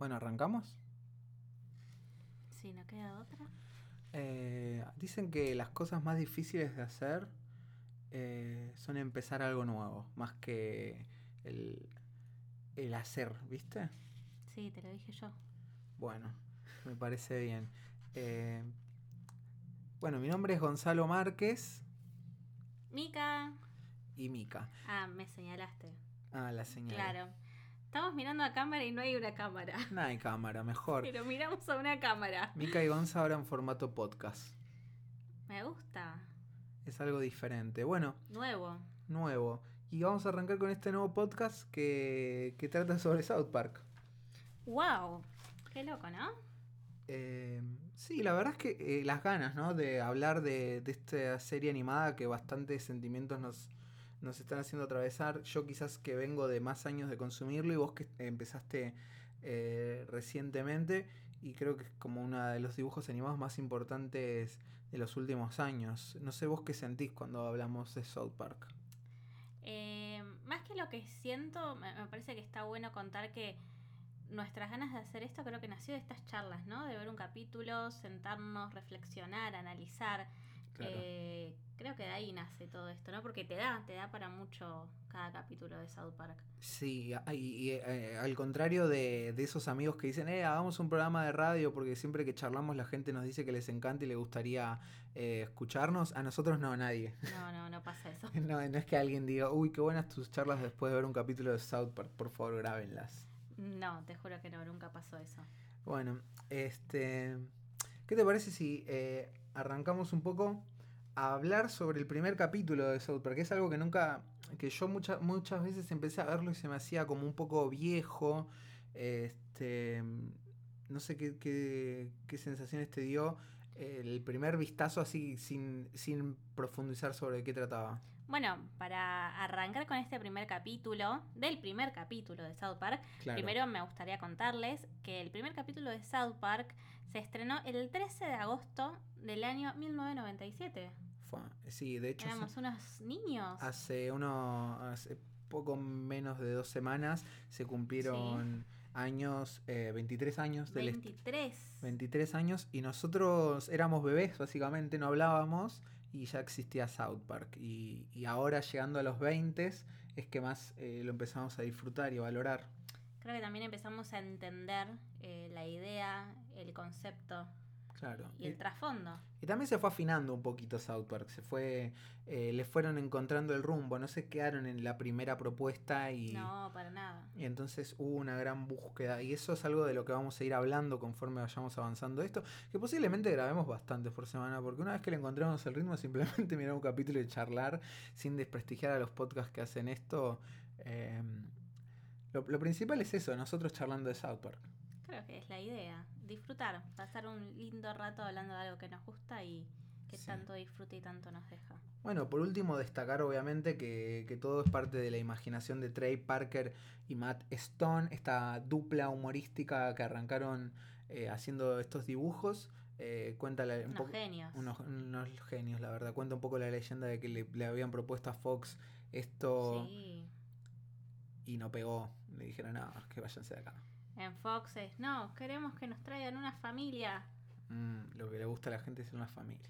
Bueno, ¿arrancamos? Sí, no queda otra. Eh, dicen que las cosas más difíciles de hacer eh, son empezar algo nuevo, más que el, el hacer, ¿viste? Sí, te lo dije yo. Bueno, me parece bien. Eh, bueno, mi nombre es Gonzalo Márquez Mica. y Mica. Ah, me señalaste. Ah, la señal. Claro. Estamos mirando a cámara y no hay una cámara. No hay cámara, mejor. Pero miramos a una cámara. Mica y Gonza ahora en formato podcast. Me gusta. Es algo diferente. Bueno, Nuevo. nuevo. Y vamos a arrancar con este nuevo podcast que, que trata sobre South Park. ¡Wow! Qué loco, ¿no? Eh, sí, la verdad es que eh, las ganas, ¿no? De hablar de, de esta serie animada que bastantes sentimientos nos, nos están haciendo atravesar. Yo quizás que vengo de más años de consumirlo y vos que empezaste eh, recientemente y creo que es como uno de los dibujos animados más importantes de los últimos años. No sé vos qué sentís cuando hablamos de South Park. Eh, más que lo que siento, me, parece que está bueno contar que nuestras ganas de hacer esto creo que nació de estas charlas, ¿no? De ver un capítulo, sentarnos, reflexionar, analizar. Claro. Eh, creo que de ahí nace todo esto, ¿no? Porque te da, te da para mucho cada capítulo de South Park. Sí, y, y, eh, al contrario de, de esos amigos que dicen, eh, hagamos un programa de radio porque siempre que charlamos la gente nos dice que les encanta y le gustaría eh, escucharnos, a nosotros no, nadie. No, no, no pasa eso. No, no es que alguien diga, uy, qué buenas tus charlas después de ver un capítulo de South Park, por favor grábenlas. No, te juro que no, nunca pasó eso. Bueno, este, ¿qué te parece si eh, arrancamos un poco a hablar sobre el primer capítulo de South Park? Que es algo que nunca, que yo muchas muchas veces empecé a verlo y se me hacía como un poco viejo. Este, no sé qué, qué, qué sensaciones te dio el primer vistazo así sin, sin profundizar sobre qué trataba. Bueno, para arrancar con este primer capítulo, del primer capítulo de South Park, Claro. primero me gustaría contarles que el primer capítulo de South Park se estrenó el 13 de agosto del año 1997. Fue- sí, de hecho, Éramos unos niños. hace uno, hace poco menos de dos semanas se cumplieron años, eh, 23 años del est- 23. 23 años y nosotros éramos bebés básicamente, no hablábamos y ya existía South Park y, y ahora llegando a los 20 es que más eh, lo empezamos a disfrutar y a valorar. Creo que también empezamos a entender eh, la idea, el concepto Claro. y el trasfondo. Y también se fue afinando un poquito South Park, se fue, eh, le fueron encontrando el rumbo, no se quedaron en la primera propuesta y, No, para nada. y entonces hubo una gran búsqueda y eso es algo de lo que vamos a ir hablando conforme vayamos avanzando esto, que posiblemente grabemos bastantes por semana, porque una vez que le encontramos el ritmo simplemente mirar un capítulo y charlar sin desprestigiar a los podcasts que hacen esto. eh, lo, lo principal es eso, nosotros charlando de South Park. Creo que es la idea. Disfrutar, pasar un lindo rato hablando de algo que nos gusta y que Sí. tanto disfruta y tanto nos deja. Bueno, por último, destacar obviamente que, que todo es parte de la imaginación de Trey Parker y Matt Stone, esta dupla humorística que arrancaron eh, haciendo estos dibujos. Eh, cuenta la- un Unos genios. Unos, unos genios, la verdad. Cuenta un poco la leyenda de que le, le habían propuesto a Fox esto Sí. y no pegó. Le dijeron, no, que váyanse de acá. En Fox es, no, queremos que nos traigan una familia. Mm, lo que le gusta a la gente son las familias.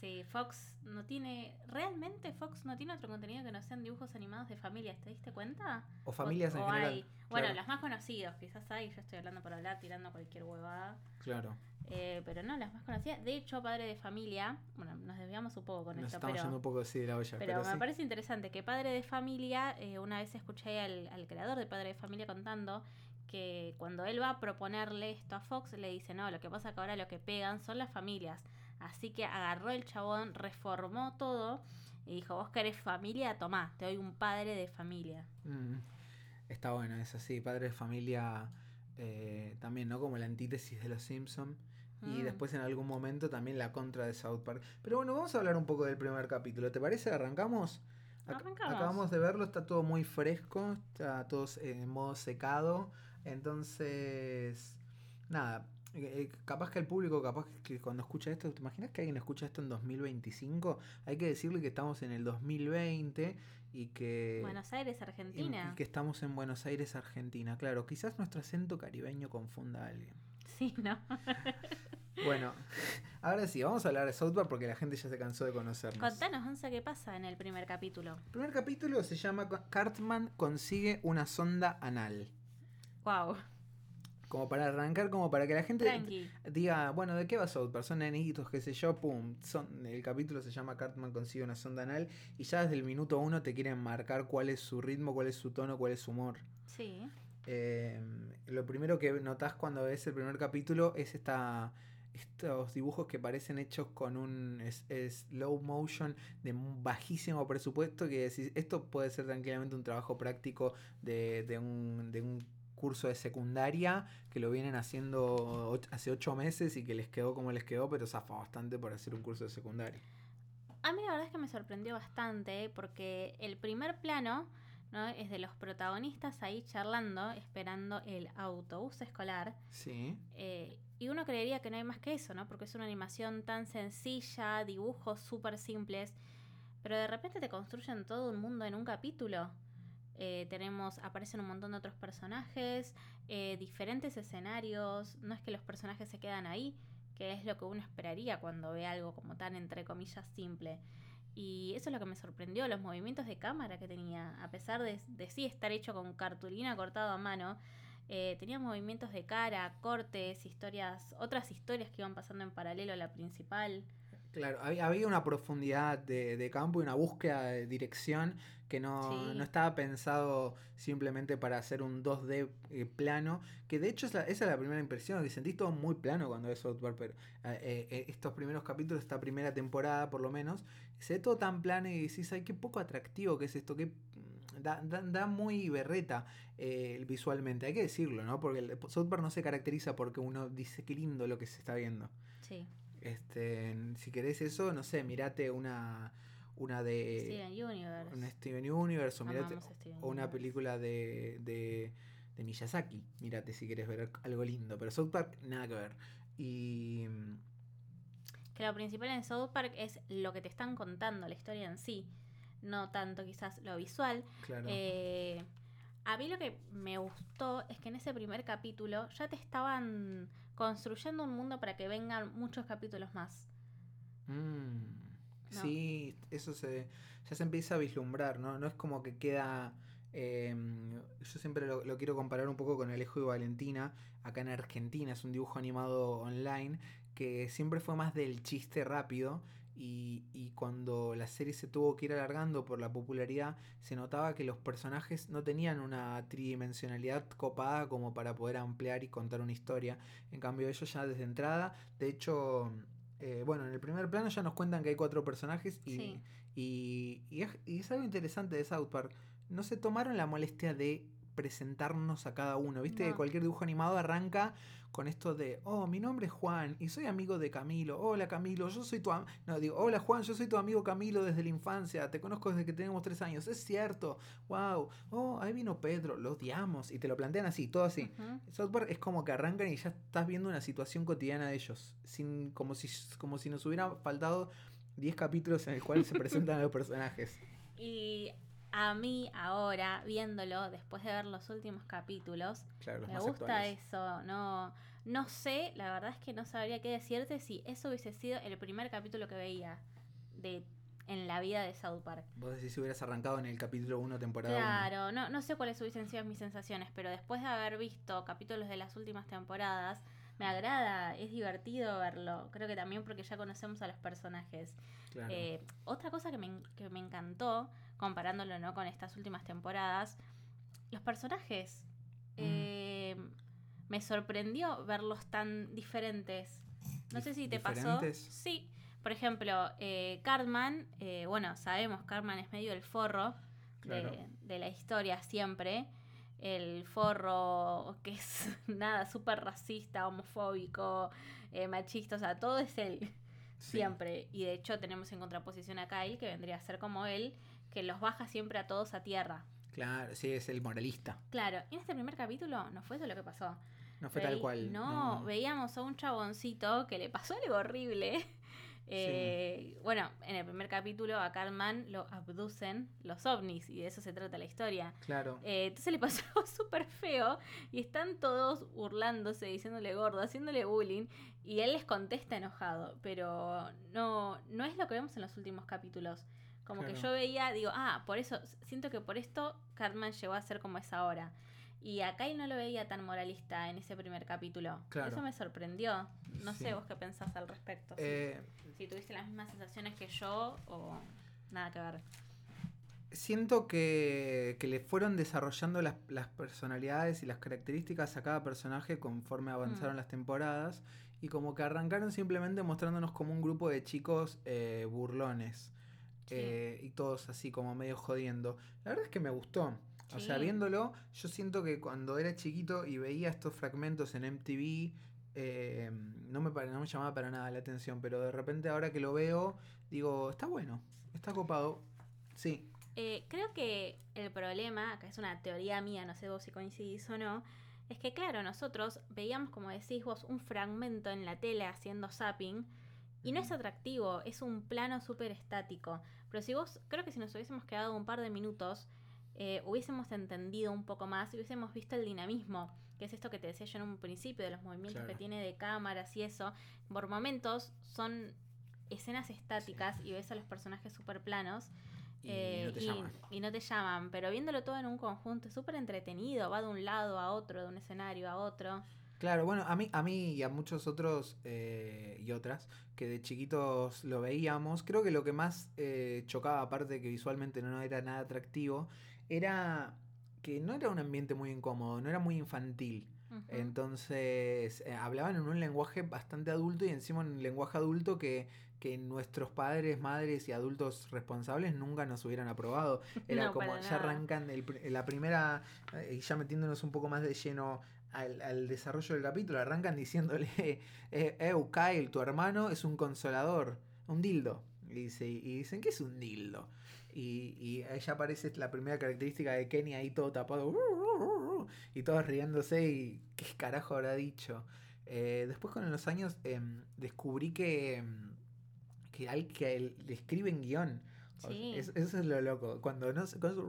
Sí, Fox no tiene, realmente Fox no tiene otro contenido que no sean dibujos animados de familias, ¿te diste cuenta? O familias en o general. hay- bueno, los más conocidos, quizás hay, yo estoy hablando por hablar, tirando cualquier huevada. Claro. Eh, pero no, las más conocidas. De hecho, Padre de Familia, bueno, nos desviamos un poco con Nos esto, estamos pero... yendo un poco así de la olla. Pero, Pero, me sí. parece interesante que Padre de Familia, eh, una vez escuché al, al creador de Padre de Familia contando que cuando él va a proponerle esto a Fox, le dice, no, lo que pasa que ahora lo que pegan son las familias. Así que agarró el chabón, reformó todo y dijo, vos querés familia, tomá, te doy un padre de familia. Mm, Está bueno, es así. Padre de familia eh, también, ¿no? Como la antítesis de los Simpson Y Mm. después en algún momento también la contra de South Park. Pero bueno, vamos a hablar un poco del primer capítulo. ¿Te parece? ¿Arrancamos? Ac- Arrancamos. Acabamos de verlo, está todo muy fresco, está todo en modo secado. Entonces, nada, eh, eh, capaz que el público, capaz que cuando escucha esto, ¿te imaginas que alguien escucha esto en 2025? Hay que decirle que estamos en el 2020 y que... Buenos Aires, Argentina. Y, que estamos en Buenos Aires, Argentina. Claro, quizás nuestro acento caribeño confunda a alguien. Sí, ¿no? bueno, ahora sí, vamos a hablar de South Park porque la gente ya se cansó de conocernos. Contanos, Once, qué pasa en el primer capítulo. El primer capítulo se llama Cartman consigue una sonda anal. Wow. Como para arrancar, como para que la gente diga, bueno, ¿de qué va Park? Son nenitos, qué sé yo, pum. Son, el capítulo se llama Cartman consigue una sonda anal y ya desde el minuto uno te quieren marcar cuál es su ritmo, cuál es su tono, cuál es su humor. Sí. Eh, lo primero que notas cuando ves el primer capítulo es esta estos dibujos que parecen hechos con un slow motion de bajísimo presupuesto que decís, esto puede ser tranquilamente un trabajo práctico de, de, un, de un curso de secundaria que lo vienen haciendo hace ocho meses y que les quedó como les quedó, pero zafa bastante por hacer un curso de secundaria. A mí la verdad es que me sorprendió bastante porque el primer plano ¿no? es de los protagonistas ahí charlando, esperando el autobús escolar. Sí. Eh, y uno creería que no hay más que eso, ¿no? Porque es una animación tan sencilla, dibujos súper simples, pero de repente te construyen todo un mundo en un capítulo. Eh, tenemos, aparecen un montón de otros personajes, eh, diferentes escenarios, no es que los personajes se quedan ahí, que es lo que uno esperaría cuando ve algo como tan entre comillas simple. Y eso es lo que me sorprendió, los movimientos de cámara que tenía, a pesar de, sí estar hecho con cartulina cortado a mano, eh, tenía movimientos de cara, cortes, historias, otras historias que iban pasando en paralelo a la principal. Claro, había una profundidad de, campo y una búsqueda de dirección que no, estaba pensado simplemente para hacer un 2D eh, plano, que de hecho esa es la primera impresión, que sentís todo muy plano cuando ves software, pero eh, eh, estos primeros capítulos, esta primera temporada por lo menos, se ve todo tan plano y decís, ay, qué poco atractivo que es esto, que mm, da, muy berreta visualmente, hay que decirlo, ¿no? Porque el software no se caracteriza porque uno dice, qué lindo lo que se está viendo. Sí. Este, si querés eso, no sé, mirate una una de Steven Universe. Una Steven Universe o, mirate, o una película de, de, de, Miyazaki. Mírate si quieres ver algo lindo. Pero South Park, nada que ver. Y. Que lo principal en South Park es lo que te están contando, la historia en sí. No tanto quizás lo visual. Claro. Eh, a mí lo que me gustó es que en ese primer capítulo ya te estaban construyendo un mundo para que vengan muchos capítulos más. Mm. Sí, eso se, ya se empieza a vislumbrar, ¿no? No es como que queda... Em, yo siempre lo, quiero comparar un poco con Alejo y Valentina, acá en Argentina, es un dibujo animado online que siempre fue más del chiste rápido y, y, cuando la serie se tuvo que ir alargando por la popularidad, se notaba que los personajes no tenían una tridimensionalidad copada como para poder ampliar y contar una historia. En cambio, ellos ya desde entrada, de hecho, eh, bueno, en el primer plano ya nos cuentan que hay cuatro personajes y, y, es, algo interesante de South Park. No se tomaron la molestia de presentarnos a cada uno. Viste que cualquier dibujo animado arranca con esto de, oh, mi nombre es Juan y soy amigo de Camilo. Hola Camilo, yo soy tu amigo. No, digo, hola Juan, yo soy tu amigo Camilo desde la infancia. Te conozco desde que tenemos tres años. Es cierto. Wow. Oh, ahí vino Pedro. Lo odiamos. Y te lo plantean así, todo así. Software es como que arrancan y ya estás viendo una situación cotidiana de ellos. Sin, como, si, como si nos hubieran faltado 10 capítulos en el cual se presentan los personajes. Y a mí ahora, viéndolo, después de ver los últimos capítulos, me gusta eso. No, no sé, la verdad es que no sabría qué decirte si eso hubiese sido el primer capítulo que veía de en la vida de South Park. Vos decís si hubieras arrancado en el capítulo 1, temporada Claro, no, no sé cuáles hubiesen sido mis sensaciones, pero después de haber visto capítulos de las últimas temporadas, me agrada, es divertido verlo. Creo que también porque ya conocemos a los personajes. Eh, otra cosa que me, que me encantó comparándolo ¿no? con estas últimas temporadas, los personajes. Mm. Eh, me sorprendió verlos tan diferentes. No sé si te pasó. Sí. Por ejemplo, eh, Cartman, eh, bueno, sabemos, Cartman es medio el forro de, la historia siempre. El forro que es nada, súper racista, homofóbico, eh, machista, o sea, todo es él. Siempre. Y de hecho tenemos en contraposición a Kyle, que vendría a ser como él, que los baja siempre a todos a tierra. Claro, sí, es el moralista. Claro, en este primer capítulo no fue eso lo que pasó. No fue tal cual. No, veíamos a un chaboncito que le pasó algo horrible. Eh, Bueno, en el primer capítulo a Cartman lo abducen los ovnis y de eso se trata la historia. Claro. Eh, entonces le pasó algo súper feo y están todos burlándose, diciéndole gordo, haciéndole bullying y él les contesta enojado, pero no, no es lo que vemos en los últimos capítulos. Como que yo veía, digo, ah, por eso, siento que por esto Cartman llegó a ser como es ahora. Y a Kyle no lo veía tan moralista en ese primer capítulo. Claro. Eso me sorprendió. No Sí. sé vos qué pensás al respecto. si- Eh, si tuviste las mismas sensaciones que yo o nada que ver. Siento que, que le fueron desarrollando las, las personalidades y las características a cada personaje conforme avanzaron Mm. las temporadas y como que arrancaron simplemente mostrándonos como un grupo de chicos eh, burlones Sí. eh, y todos así como medio jodiendo. La verdad es que me gustó. O sea, viéndolo, yo siento que cuando era chiquito y veía estos fragmentos en MTV, eh, no, me, no me llamaba para nada la atención, pero de repente ahora que lo veo, digo, está bueno, está copado. Sí, Eh, creo que el problema, que es una teoría mía, no sé vos si coincidís o no, es que claro, nosotros veíamos, como decís vos, un fragmento en la tele haciendo zapping y no es atractivo, es un plano súper estático. Pero si vos, creo que si nos hubiésemos quedado un par de minutos, eh, hubiésemos entendido un poco más y hubiésemos visto el dinamismo, que es esto que te decía yo en un principio, de los movimientos Claro. que tiene de cámaras y eso. Por momentos son escenas estáticas y ves a los personajes súper planos. y Eh, no te y, llaman. y no te llaman, pero viéndolo todo en un conjunto es súper entretenido, va de un lado a otro, de un escenario a otro. Claro, bueno, a mí, a mí y a muchos otros eh, y otras que de chiquitos lo veíamos, creo que lo que más eh, chocaba, aparte de que visualmente no era nada atractivo, era que no era un ambiente muy incómodo, no era muy infantil. Entonces, eh, hablaban en un lenguaje bastante adulto y encima en un lenguaje adulto que, que nuestros padres, madres y adultos responsables nunca nos hubieran aprobado. Era No, como, ya nada. arrancan el la primera, eh, y ya metiéndonos un poco más de lleno al, al desarrollo del capítulo, arrancan diciéndole, eh, Eu, Kyle, tu hermano es un consolador, un dildo. Y, dice, y dicen, ¿qué es un dildo? Y, y ya aparece la primera característica de Kenny ahí todo tapado. Y todos riéndose y qué carajo habrá dicho. Eh, después con los años em, descubrí que, em, que, al, que le escriben guion. O sea, Sí. es- eso es lo loco. Cuando no se- cuando-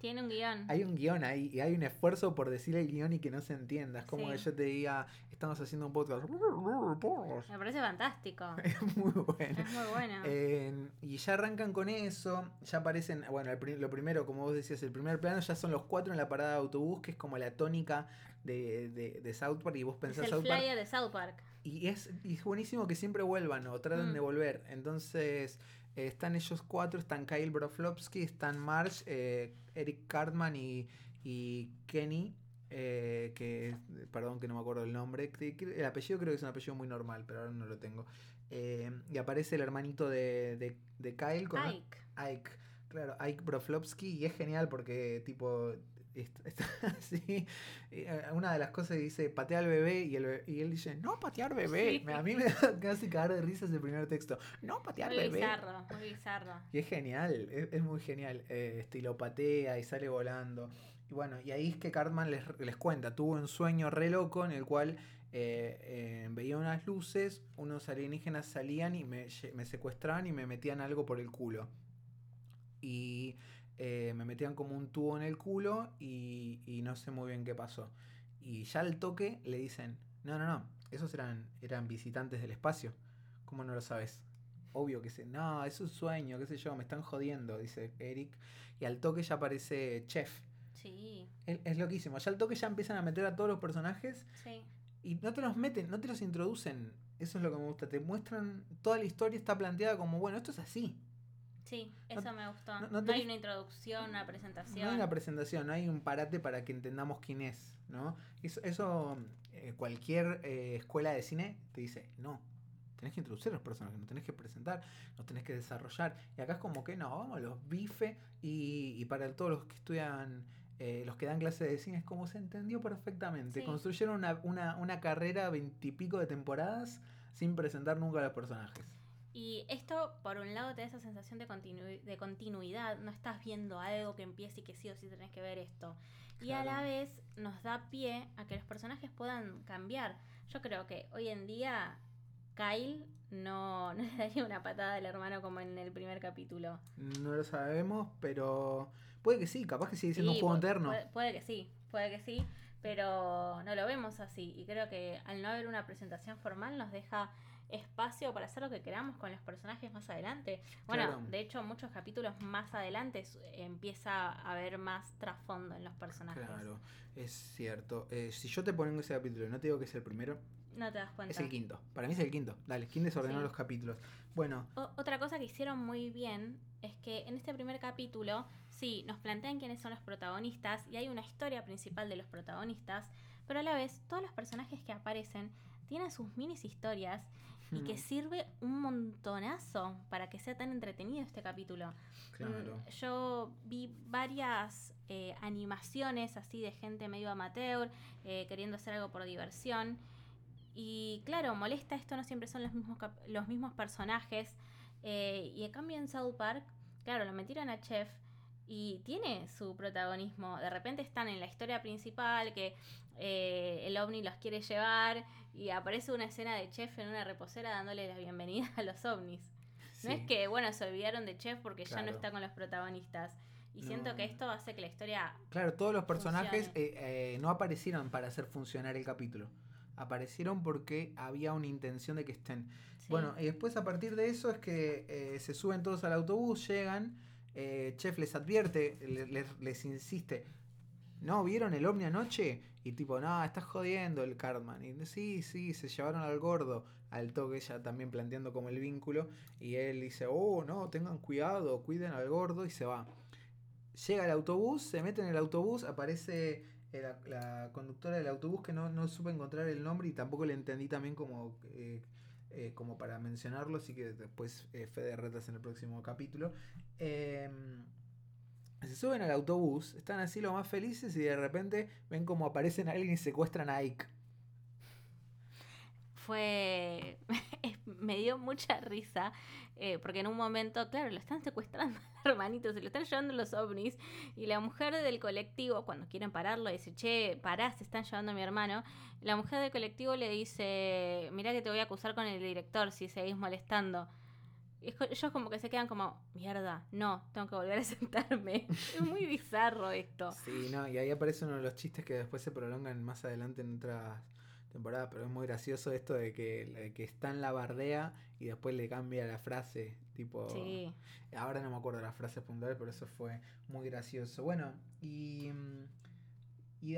Tiene un guion. hay un guion ahí y hay un esfuerzo por decir el guion y que no se entienda. Es como Sí. que yo te diga, estamos haciendo un podcast. Me parece fantástico. Es muy bueno. es muy bueno. Eh, y ya arrancan con eso, ya aparecen, bueno, el lo primero, como vos decías, el primer plano ya son los cuatro en la parada de autobús, que es como la tónica de, de, de South Park, y vos es pensás el South Park, de South Park. y es, y es buenísimo que siempre vuelvan o traten Mm. de volver. Entonces, eh, están ellos cuatro, están Kyle Broflovsky, están Marge, eh, Eric Cartman y, y Kenny. eh, que perdón que no me acuerdo el nombre el apellido creo que es un apellido muy normal pero ahora no lo tengo Eh, y aparece el hermanito de, de, de Kyle con Ike. Ike, claro, Ike Broflovsky, y es genial porque, tipo, est- está así. eh, Una de las cosas dice, patea al bebé, y, el bebé- y él dice, no patear bebé. Sí. A mí me da casi cagar de risa ese primer texto, no patear Muy bebé. bizarro, muy bizarro. Y es genial, es, es muy genial. eh, este, y lo patea y sale volando. Y bueno, y ahí es que Cartman les, les cuenta, tuvo un sueño re loco en el cual eh, eh, veía unas luces, unos alienígenas salían y me, me secuestraban y me metían algo por el culo. Y eh, me metían como un tubo en el culo y, y no sé muy bien qué pasó. Y ya al toque le dicen, no, no, no, esos eran, eran visitantes del espacio. ¿Cómo no lo sabes? Obvio que sí. No, es un sueño, qué sé yo, me están jodiendo, dice Eric. Y al toque ya aparece Chef. Sí, Es, es loquísimo. Ya al toque ya empiezan a meter a todos los personajes sí. y no te los meten, no te los introducen. Eso es lo que me gusta. Te muestran, toda la historia está planteada como, bueno, esto es así. Sí, No- eso me gustó. no- No, no hay una introducción, una presentación. No hay una presentación, no hay un parate para que entendamos quién es, ¿no? Eso, eso eh, cualquier eh, escuela de cine te dice, no, tenés que introducir a los personajes, no tenés que presentar, no tenés que desarrollar. Y acá es como que no, vamos, los bife y, y para todos los que estudian, eh, los que dan clases de cine, es como se entendió perfectamente. Sí. Construyeron una, una, una carrera veintipico de temporadas sin presentar nunca a los personajes. Y esto, por un lado, te da esa sensación de, de continuidad. No estás viendo algo que empiece y que sí o sí tenés que ver esto. Y a la vez nos da pie a que los personajes puedan cambiar. Yo creo que hoy en día Kyle no, no le daría una patada al hermano como en el primer capítulo. No lo sabemos, pero puede que sí, capaz que sigue siendo un juego eterno. puede, que sí, puede que sí, pero no lo vemos así. Y creo que al no haber una presentación formal nos deja espacio para hacer lo que queramos con los personajes más adelante. Bueno, de hecho, muchos capítulos más adelante empieza a haber más trasfondo en los personajes. Claro, es cierto. Eh, si yo te pongo ese capítulo, no te digo que es el primero. No te das cuenta. Es el quinto. Para mí es el quinto. Dale, ¿quién desordenó los capítulos? Bueno. otra cosa que hicieron muy bien es que en este primer capítulo, sí, nos plantean quiénes son los protagonistas y hay una historia principal de los protagonistas, pero a la vez todos los personajes que aparecen tienen sus minis historias y que sirve un montonazo para que sea tan entretenido este capítulo. Claro. Mm, yo vi varias eh, animaciones así de gente medio amateur, eh, queriendo hacer algo por diversión. Y claro, molesta esto, no siempre son los mismos, los mismos personajes. Eh, y en cambio en South Park, claro, lo metieron a Chef y tiene su protagonismo. De repente están en la historia principal que eh, el ovni los quiere llevar y aparece una escena de Chef en una reposera dándole la bienvenida a los ovnis. No es que, bueno, se olvidaron de Chef porque ya no está con los protagonistas. Y siento que esto hace que la historia... Claro, todos los personajes eh, eh, no aparecieron para hacer funcionar el capítulo. Aparecieron porque había una intención de que estén. Bueno, y después a partir de eso es que se suben todos al autobús, llegan eh, Chef les advierte, les, insiste, ¿no? ¿Vieron el ovni anoche? Y tipo, no, estás jodiendo el Cartman. Y sí, sí, se llevaron al gordo, al toque, ya también planteando como el vínculo. Y él dice, oh, no, tengan cuidado, cuiden al gordo y se va. Llega el autobús, se mete en el autobús, aparece eh, la, conductora del autobús que no, no, supe encontrar el nombre y tampoco le entendí también como... Eh, eh, como para mencionarlo, así que después eh, Fede retas en el próximo capítulo. Em, se suben al autobús, están así lo más felices y de repente ven como aparecen alguien y secuestran a Ike. Fue. me dio mucha risa eh, porque en un momento, claro, lo están secuestrando al hermanito, se lo están llevando los ovnis, y la mujer del colectivo, cuando quieren pararlo, dice, che, pará, se están llevando a mi hermano, la mujer del colectivo le dice, mirá que te voy a acusar con el director si seguís molestando. Y ellos como que se quedan como, mierda, no, tengo que volver a sentarme. es muy bizarro esto. Sí, no, y ahí aparece uno de los chistes que después se prolongan más adelante en otras temporada, pero es muy gracioso esto de que, que está en la bardea y después le cambia la frase, tipo... Ahora no me acuerdo de las frases puntuales, pero eso fue muy gracioso. Bueno, y... Y,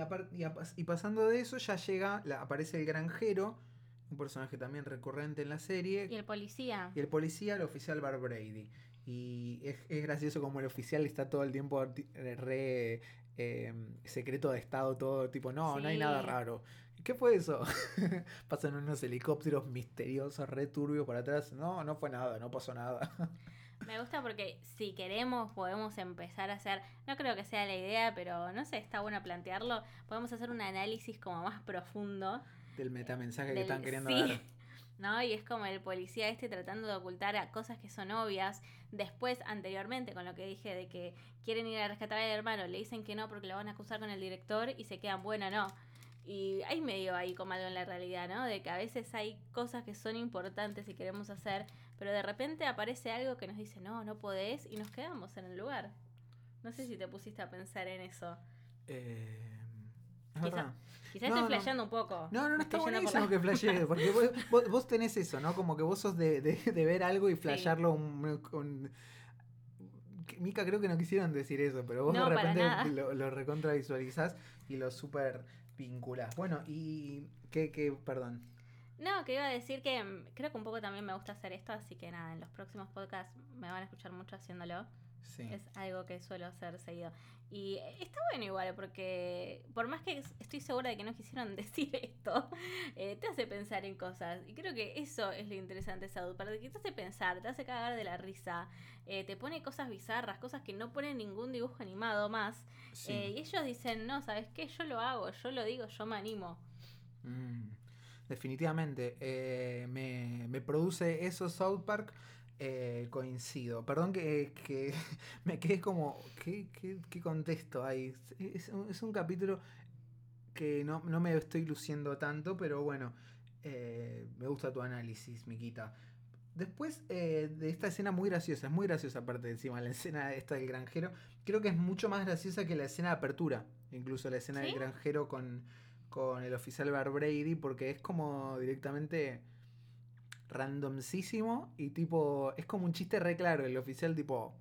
y, pasando de eso ya llega, aparece el granjero, un personaje también recurrente en la serie. Y el policía. Y el policía, el oficial Bar Brady. Y es, es gracioso como el oficial está todo el tiempo re eh, secreto de estado, todo tipo, no, no hay nada raro. ¿Qué fue eso? Pasan unos helicópteros misteriosos, re turbios para atrás. No, no fue nada, no pasó nada. Me gusta porque si queremos podemos empezar a hacer, no creo que sea la idea, pero no sé, está bueno plantearlo. Podemos hacer un análisis como más profundo. Del metamensaje que están queriendo dar. ¿no? Y es como el policía este tratando de ocultar a cosas que son obvias. Después, anteriormente, con lo que dije de que quieren ir a rescatar al hermano, le dicen que no porque lo van a acusar con el director y se quedan, bueno, no y hay medio ahí como algo en la realidad, ¿no? De que a veces hay cosas que son importantes y queremos hacer, pero de repente aparece algo que nos dice, no, no podés, y nos quedamos en el lugar. No sé si te pusiste a pensar en eso. Eh, quizás estoy flasheando un poco. No, no, no está buenísimo que flashees, porque vos, tenés eso, ¿no? Como que vos sos de, ver algo y flashearlo un, Mica creo que no quisieron decir eso, pero vos de repente lo, lo recontra visualizás y lo súper vinculas. Bueno, y qué, qué, perdón. No, que iba a decir que mm, creo que un poco también me gusta hacer esto, así que nada, en los próximos podcasts me van a escuchar mucho haciéndolo. Sí. Es algo que suelo hacer seguido. Y está bueno igual, porque por más que estoy segura de que no quisieron decir esto, eh, te hace pensar en cosas. Y creo que eso es lo interesante de Salud, para que te hace pensar, te hace cagar de la risa, eh, te pone cosas bizarras, cosas que no ponen ningún dibujo animado más. Eh, y ellos dicen, no, ¿sabes qué? Yo lo hago, yo lo digo, yo me animo. Mm. definitivamente. Me, me produce eso South Park. Eh, coincido. Perdón que, que me quedé como. ¿Qué, qué, qué contesto hay? Es, un- es un capítulo que no, no me estoy luciendo tanto, pero bueno. eh, me gusta tu análisis, Miquita. Después eh, de esta escena muy graciosa, es muy graciosa aparte de encima, la escena esta del granjero, creo que es mucho más graciosa que la escena de apertura, incluso la escena del granjero con, con el oficial Bar Brady, porque es como directamente randomísimo y tipo, es como un chiste re claro, el oficial tipo,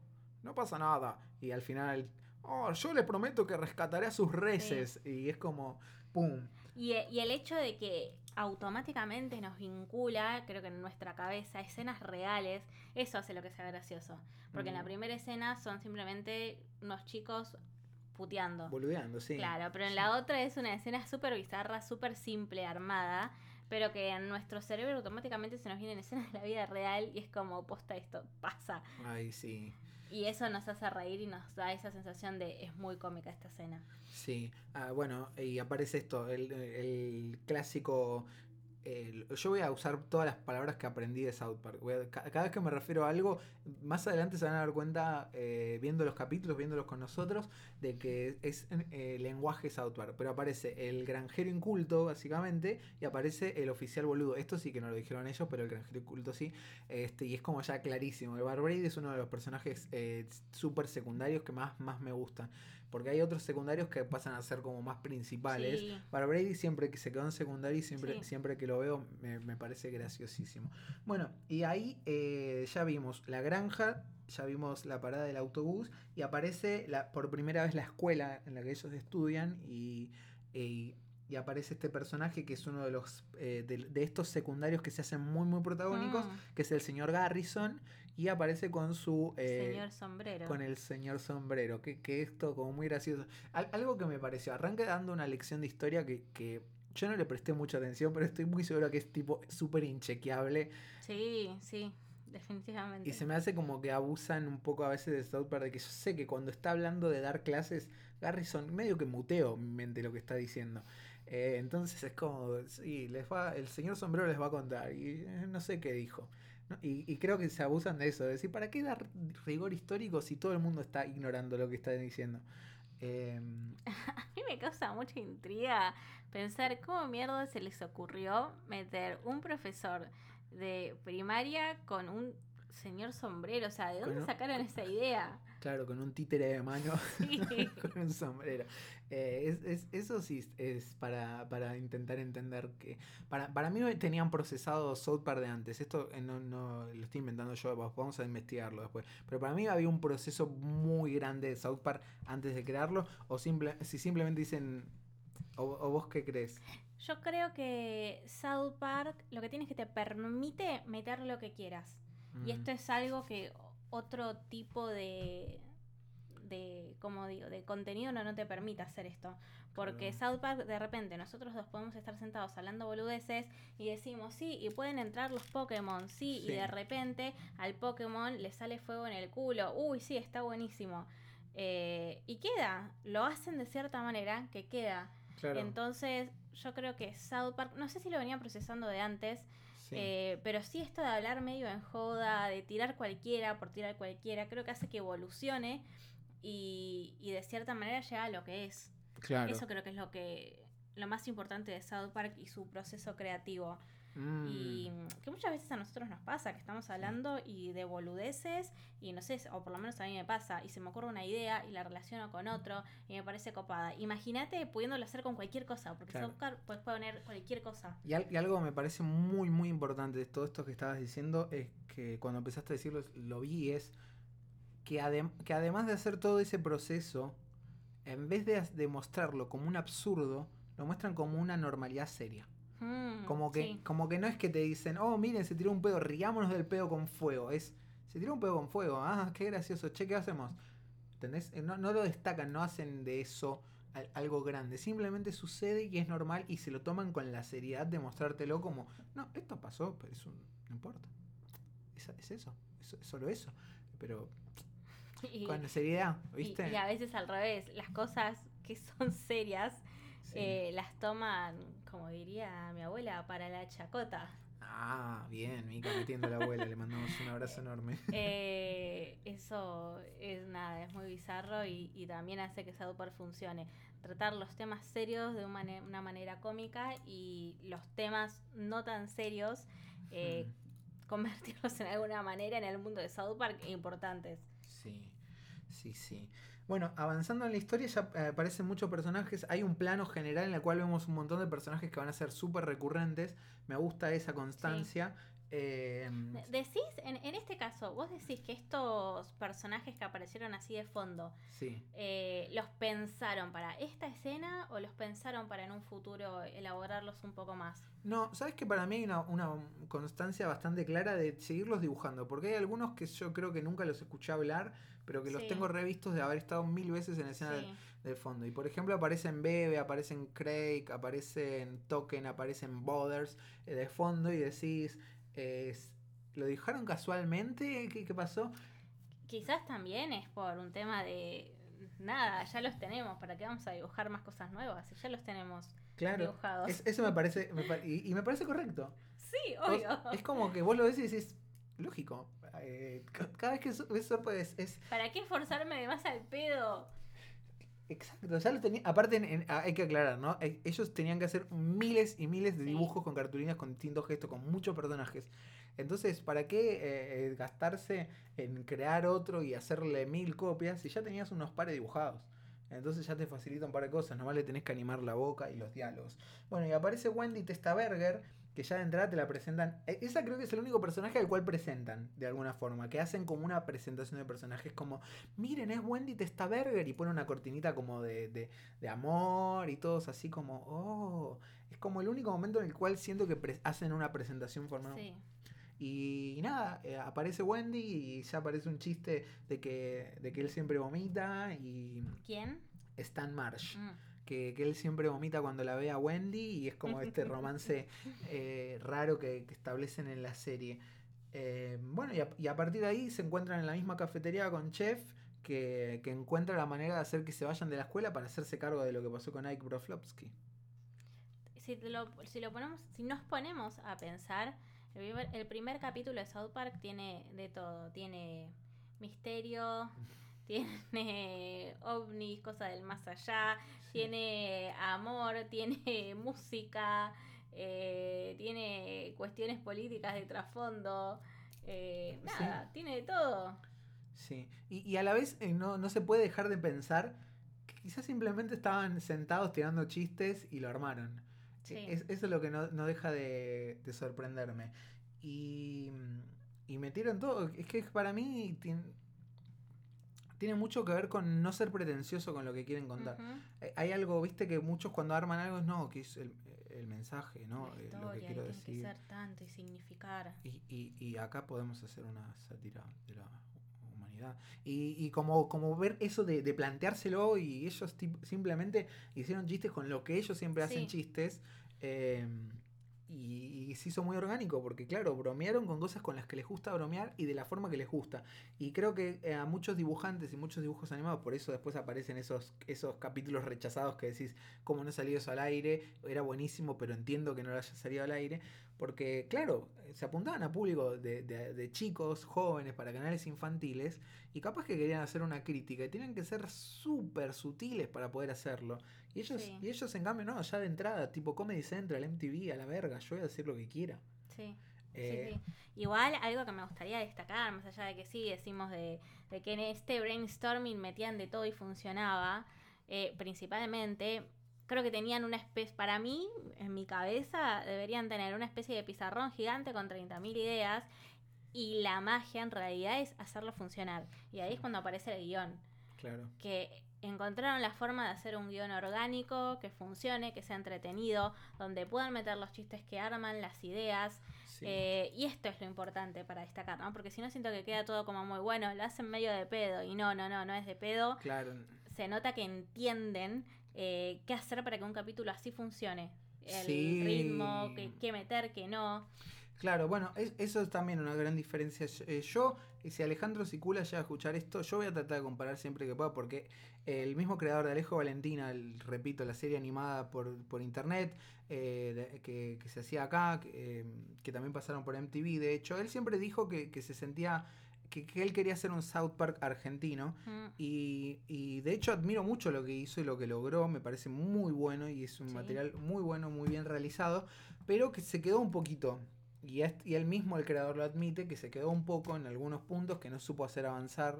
no pasa nada, y al final, oh, yo le prometo que rescataré a sus reses, y es como, ¡pum! Y, y el hecho de que automáticamente nos vincula, creo que en nuestra cabeza, escenas reales, eso hace lo que sea gracioso. Porque en la Mm. primera escena son simplemente unos chicos puteando. Boludeando, sí. Claro, pero en Sí. la otra es una escena súper bizarra, súper simple, armada, pero que en nuestro cerebro automáticamente se nos vienen escenas de la vida real y es como, posta, esto pasa. Ay, sí. Y eso nos hace reír y nos da esa sensación de es muy cómica esta escena. Sí, ah, bueno, y aparece esto, el, el clásico... el- yo voy a usar todas las palabras que aprendí de South Park. Voy a- ca- cada vez que me refiero a algo, más adelante se van a dar cuenta, eh, viendo los capítulos, viéndolos con nosotros, de que es eh, lenguaje South Park. Pero aparece el granjero inculto, básicamente, y aparece el oficial boludo. Esto sí que no lo dijeron ellos, pero el granjero inculto sí. Este, y es como ya clarísimo. El Bar Brady es uno de los personajes eh, súper secundarios que más, más me gustan. Porque hay otros secundarios que pasan a ser como más principales. Sí. Para Brady siempre que se quedó en secundario y siempre, Sí. siempre que lo veo me, me parece graciosísimo. Bueno, y ahí eh, ya vimos la granja, ya vimos la parada del autobús y aparece la, por primera vez la escuela en la que ellos estudian y, y- y aparece este personaje que es uno de los eh, de, de estos secundarios que se hacen muy muy protagónicos, Mm, que es el señor Garrison y aparece con su... eh, señor sombrero. con el señor sombrero, que, que esto como muy gracioso. Al- algo que me pareció, arranca dando una lección de historia que, que yo no le presté mucha atención, pero estoy muy seguro que es tipo súper inchequeable Sí, sí, definitivamente. y se me hace como que abusan un poco a veces de South Park, de que yo sé que cuando está hablando de dar clases, Garrison medio que muteo mi mente lo que está diciendo. Eh, entonces es como, sí, les va, el señor sombrero les va a contar y eh, no sé qué dijo. ¿no? Y, y creo que se abusan de eso, de decir, ¿para qué dar rigor histórico si todo el mundo está ignorando lo que está diciendo? Em, A mí me causa mucha intriga pensar cómo mierda se les ocurrió meter un profesor de primaria con un señor sombrero. O sea, ¿de dónde sacaron esa idea? Claro, con un títere de mano, Sí. con un sombrero. Eh, es, es- eso sí es para, para intentar entender que... Para, para mí tenían procesado South Park de antes. Esto eh, no, no lo estoy inventando yo, va- vamos a investigarlo después. Pero para mí había un proceso muy grande de South Park antes de crearlo. O simple, si simplemente dicen... O, o vos qué crees? Yo creo que South Park lo que tiene es que te permite meter lo que quieras. Y Mm, esto es algo que otro tipo de, de como digo, de contenido no, no te permite hacer esto. Porque Claro. South Park, de repente, nosotros dos podemos estar sentados hablando boludeces y decimos, sí, y pueden entrar los Pokémon, sí, Sí. y de repente al Pokémon le sale fuego en el culo. Uy, sí, está buenísimo. Eh, y queda, lo hacen de cierta manera que queda. claro, Entonces, yo creo que South Park, no sé si lo venían procesando de antes, sí. eh, pero sí esto de hablar medio en joda, de tirar cualquiera por tirar cualquiera, creo que hace que evolucione y, y de cierta manera llega a lo que es. claro. Eso creo que es lo que lo más importante de South Park y su proceso creativo. Mm, Y que muchas veces a nosotros nos pasa, que estamos hablando y de boludeces, y no sé, o por lo menos a mí me pasa, y se me ocurre una idea y la relaciono con otro y me parece copada. Imagínate pudiéndolo hacer con cualquier cosa, porque Claro. Park puedes poner cualquier cosa. Y, al- y algo me parece muy, muy importante de todo esto que estabas diciendo es que cuando empezaste a decirlo, lo vi, es que, adem- que además de hacer todo ese proceso, en vez de, de mostrarlo como un absurdo, lo muestran como una normalidad seria. Mm, Como que, sí. como que no es que te dicen, oh, miren, se tiró un pedo, riámonos del pedo con fuego. Es, se tiró un pedo con fuego, ah, qué gracioso, che, ¿qué hacemos? ¿Entendés? Eh, No, no lo destacan, no hacen de eso al- algo grande. Simplemente sucede y es normal y se lo toman con la seriedad de mostrártelo como, no, esto pasó, pero eso no importa. Es, es eso, es, es solo eso. Pero Y- con seriedad, Y, ¿viste? y a veces al revés, las cosas que son serias Sí. eh, las toman, como diría mi abuela, para la chacota. Ah, bien, Mica metiendo a la abuela, le mandamos un abrazo enorme. Eh, eso es nada, es muy bizarro y, y también hace que Park funcione. Tratar los temas serios de una, mane- una manera cómica y los temas no tan serios, eh, Mm, convertirlos en alguna manera en el mundo de South Park importantes. Sí, sí, sí. Bueno, avanzando en la historia ya eh, aparecen muchos personajes. Hay un plano general en el cual vemos un montón de personajes que van a ser súper recurrentes. Me gusta esa constancia. Eh, De- Decís, en, en este caso, vos decís que estos personajes que aparecieron así de fondo, sí. eh, ¿los pensaron para esta escena o los pensaron para en un futuro elaborarlos un poco más? No, sabes que para mí hay una, una constancia bastante clara de seguirlos dibujando, porque hay algunos que yo creo que nunca los escuché hablar, pero que los Sí. tengo revistos de haber estado mil veces en escena Sí. de, de fondo. Y por ejemplo aparecen Bebe, aparecen Craig, aparecen Token, aparecen Bothers eh, de fondo y decís, eh, ¿lo dibujaron casualmente? ¿Qué, qué pasó? Quizás también es por un tema de nada, ya los tenemos, ¿para qué vamos a dibujar más cosas nuevas? Si ya los tenemos Claro, dibujados. es- eso me parece, me y, y me parece correcto. Sí, Vos- obvio. es como que vos lo ves y decís, lógico. eh, ca- cada vez que ves Sorpo es, es ¿Para qué esforzarme de más al pedo? Exacto, ya lo tenía. Aparte, en- en- hay que aclarar, ¿no? Eh, Ellos tenían que hacer miles y miles de Sí. dibujos con cartulinas, con distintos gestos, con muchos personajes. Entonces, ¿para qué eh, eh, gastarse en crear otro y hacerle mil copias si ya tenías unos pares dibujados? Entonces ya te facilita un par de cosas, nomás le tenés que animar la boca y los diálogos. Bueno, y aparece Wendy Testaberger, que ya de entrada te la presentan. e- Esa creo que es el único personaje al cual presentan, de alguna forma, que hacen como una presentación de personajes, como, miren, es Wendy Testaberger, y pone una cortinita como de, de, de amor y todos así como, oh, es como el único momento en el cual siento que hacen una presentación formal. Sí. Y nada, eh, aparece Wendy y ya aparece un chiste de que, de que él siempre vomita y ¿Quién? Stan Marsh, Mm. Que, que él siempre vomita cuando la ve a Wendy y es como este romance eh, raro que, que establecen en la serie. Eh, bueno, y a, y a partir de ahí se encuentran en la misma cafetería con Chef que, que encuentra la manera de hacer que se vayan de la escuela para hacerse cargo de lo que pasó con Ike Broflovsky. Si, lo, si lo ponemos, si nos ponemos a pensar, el primer, el primer capítulo de South Park tiene de todo. Tiene misterio, tiene ovnis, cosas del más allá, tiene amor, tiene música, eh, tiene cuestiones políticas de trasfondo. eh, Sí. nada, tiene de todo. Sí, y, y a la vez eh, no, no se puede dejar de pensar que quizás simplemente estaban sentados tirando chistes y lo armaron. Sí. Es- eso es lo que no, no deja de, de sorprenderme. Y, y metieron todo. Es que para mí tiene mucho que ver con no ser pretencioso con lo que quieren contar. Ujú. Eh, Hay algo, viste, que muchos cuando arman algo es no, que es el, el mensaje, ¿no? La Eh, historia, lo que y quiero tiene decir. que ser tanto y significar. Y, y, y acá podemos hacer una sátira de la humanidad. Y, y como, como ver eso de, de planteárselo y ellos simplemente hicieron chistes con lo que ellos siempre hacen Sí. chistes. eh, y, y se hizo muy orgánico porque, claro, bromearon con cosas con las que les gusta bromear y de la forma que les gusta. Y creo que eh, a muchos dibujantes y muchos dibujos animados, por eso después aparecen esos, esos capítulos rechazados que decís, ¿cómo no salió eso al aire? Era buenísimo, pero entiendo que no lo haya salido al aire. Porque, claro, se apuntaban a público de, chicos, jóvenes, para canales infantiles, y capaz que querían hacer una crítica, y tienen que ser súper sutiles para poder hacerlo. Y ellos, Sí. y ellos, en cambio, no, ya de entrada, tipo Comedy Central, MTV, a la verga, yo voy a decir lo que quiera. Sí. Eh, Sí, sí. Igual algo que me gustaría destacar, más allá de que sí decimos de, de que en este brainstorming metían de todo y funcionaba, eh, principalmente creo que tenían una especie, para mí, en mi cabeza, deberían tener una especie de pizarrón gigante con 30.000 ideas y la magia en realidad es hacerlo funcionar. Y ahí es cuando aparece el guion Claro. que encontraron la forma de hacer un guion orgánico, que funcione, que sea entretenido, donde puedan meter los chistes que arman, las ideas. Sí. eh, y esto es lo importante para destacar, ¿no? Porque si no siento que queda todo como muy bueno, lo hacen medio de pedo. Y no, no, no, no es de pedo. claro. Se nota que entienden eh, qué hacer para que un capítulo así funcione. El Sí. ritmo, qué, qué meter, qué no. Claro, bueno, es- eso es también una gran diferencia. Eh, Yo, si Alejandro Sicula llega a escuchar esto, yo voy a tratar de comparar siempre que pueda, porque El mismo creador de Alejo Valentina, el- repito, la serie animada por, por internet, eh, de- que, que se hacía acá, que, eh, que también pasaron por MTV, de hecho, él siempre dijo que, que se sentía, que, que él quería hacer un South Park argentino. Mm, Y, y de hecho admiro mucho lo que hizo y lo que logró, me parece muy bueno y es un Sí. material muy bueno, muy bien realizado, pero que se quedó un poquito, y él mismo, el creador, lo admite, que se quedó un poco en algunos puntos que no supo hacer avanzar,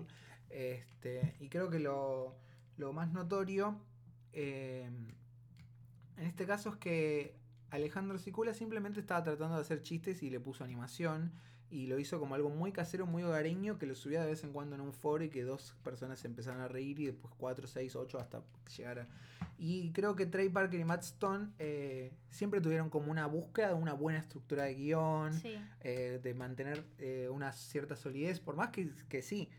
este, y creo que lo, lo más notorio eh, en este caso es que Alejandro Sicula simplemente estaba tratando de hacer chistes y le puso animación y lo hizo como algo muy casero, muy hogareño, que lo subía de vez en cuando en un foro y que dos personas se empezaron a reír y después cuatro, seis, ocho hasta llegar a... Y creo que Trey Parker y Matt Stone eh, siempre tuvieron como una búsqueda de una buena estructura de guion, Sí. eh, de mantener eh, una cierta solidez, por más que, que sí.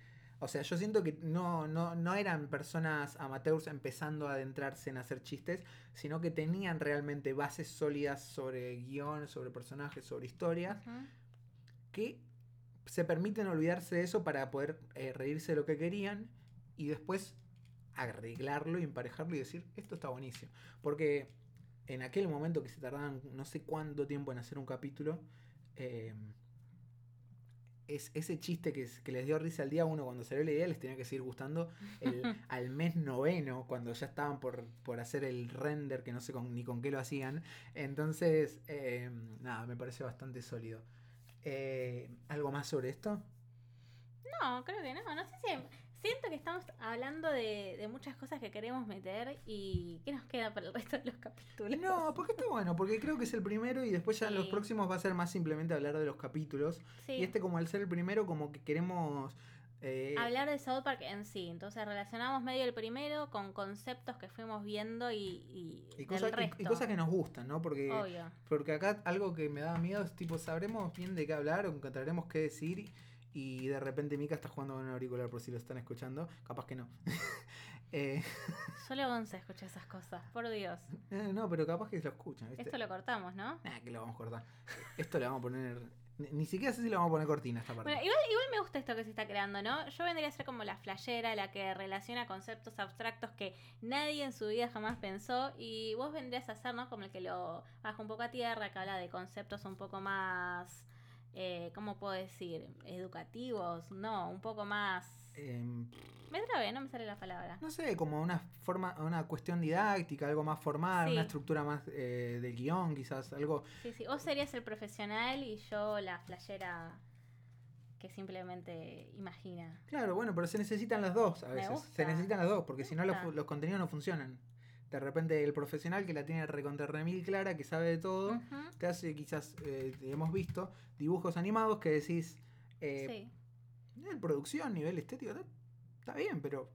O sea, yo siento que no, no, no eran personas amateurs empezando a adentrarse en hacer chistes, sino que tenían realmente bases sólidas sobre guion, sobre personajes, sobre historias, que se permiten olvidarse de eso para poder eh, reírse de lo que querían y después arreglarlo y emparejarlo y decir, esto está buenísimo. Porque en aquel momento que se tardaban no sé cuánto tiempo en hacer un capítulo, eh, es, ese chiste que, que les dio risa al día uno cuando salió la idea les tenía que seguir gustando el- al mes noveno, cuando ya estaban por, por hacer el render, que no sé con- ni con qué lo hacían. Entonces, eh, nada, me parece bastante sólido. Eh, ¿Algo más sobre esto? No, creo que no. No sé si. Siento que estamos hablando de, de muchas cosas que queremos meter y ¿qué nos queda para el resto de los capítulos? No, porque está bueno, porque creo que es el primero y después ya en los Sí. próximos va a ser más simplemente hablar de los capítulos. Sí. Y este como al ser el primero, como que queremos... eh, Hablar de South Park en sí. Entonces relacionamos medio el primero con conceptos que fuimos viendo y, y, y, cosas, y- resto. y cosas que nos gustan, ¿no? Porque, Obvio. porque acá algo que me da miedo es tipo, sabremos bien de qué hablar o encontraremos qué decir y de repente Mika está jugando con un auricular por si lo están escuchando. Capaz que no. Eh, Solo Gonza escucha esas cosas, por Dios. eh, no, pero capaz que lo escuchan, ¿viste? Esto lo cortamos, ¿no? Nah, que lo vamos a cortar. Esto le vamos a poner... Ni, ni siquiera sé si le vamos a poner cortina esta parte. Bueno, igual, igual me gusta esto que se está creando, ¿no? Yo vendría a ser como la flayera, la que relaciona conceptos abstractos que nadie en su vida jamás pensó. Y vos vendrías a ser, ¿no? Como el que lo baja un poco a tierra, que habla de conceptos un poco más. Eh, ¿Cómo puedo decir? Educativos, no, un poco más. Em, Me trabé, no me sale la palabra. no sé, como una forma, una cuestión didáctica, algo más formal, Sí. una estructura más eh, del guion, quizás, algo. Sí, sí, vos serías el profesional y yo la flayera que simplemente imagina. Claro, bueno, pero se necesitan las dos a veces. Se necesitan las dos, porque si no los contenidos no funcionan. De repente el profesional que la tiene recontra remil clara, que sabe de todo, Ujú, te hace quizás, eh, hemos visto, dibujos animados que decís, eh, Sí. nivel producción, nivel estético, está, está bien, pero